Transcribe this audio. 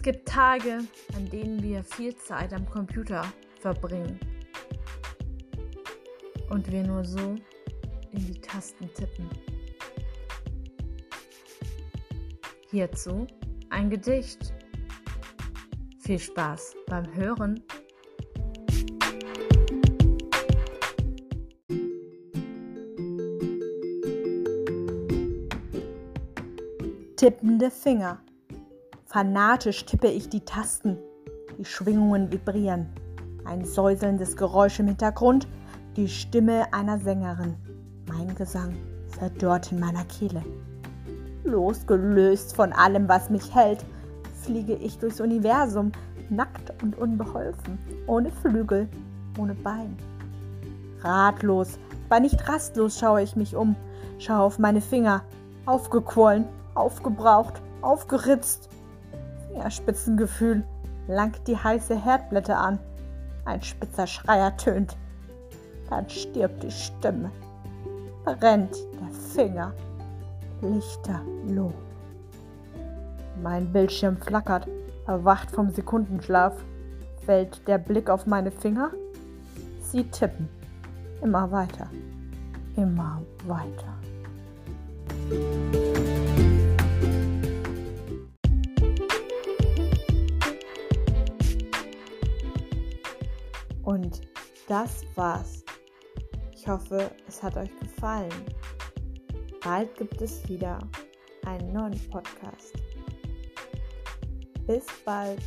Es gibt Tage, an denen wir viel Zeit am Computer verbringen und wir nur so in die Tasten tippen. Hierzu ein Gedicht. Viel Spaß beim Hören. Tippende Finger. Fanatisch tippe ich die Tasten. Die Schwingungen vibrieren. Ein säuselndes Geräusch im Hintergrund. Die Stimme einer Sängerin. Mein Gesang verdorrt in meiner Kehle. Losgelöst von allem, was mich hält, fliege ich durchs Universum, nackt und unbeholfen, ohne Flügel, ohne Bein. Ratlos, aber nicht rastlos schaue ich mich um, schaue auf meine Finger, aufgequollen, aufgebraucht, aufgeritzt. Fingerspitzengefühl langt die heiße Herdblätter an. Ein spitzer Schrei ertönt. Dann stirbt die Stimme. Brennt der Finger. Lichterloh. Mein Bildschirm flackert, erwacht vom Sekundenschlaf. Fällt der Blick auf meine Finger? Sie tippen. Immer weiter. Immer weiter. Und das war's. Ich hoffe, es hat euch gefallen. Bald gibt es wieder einen neuen Podcast. Bis bald.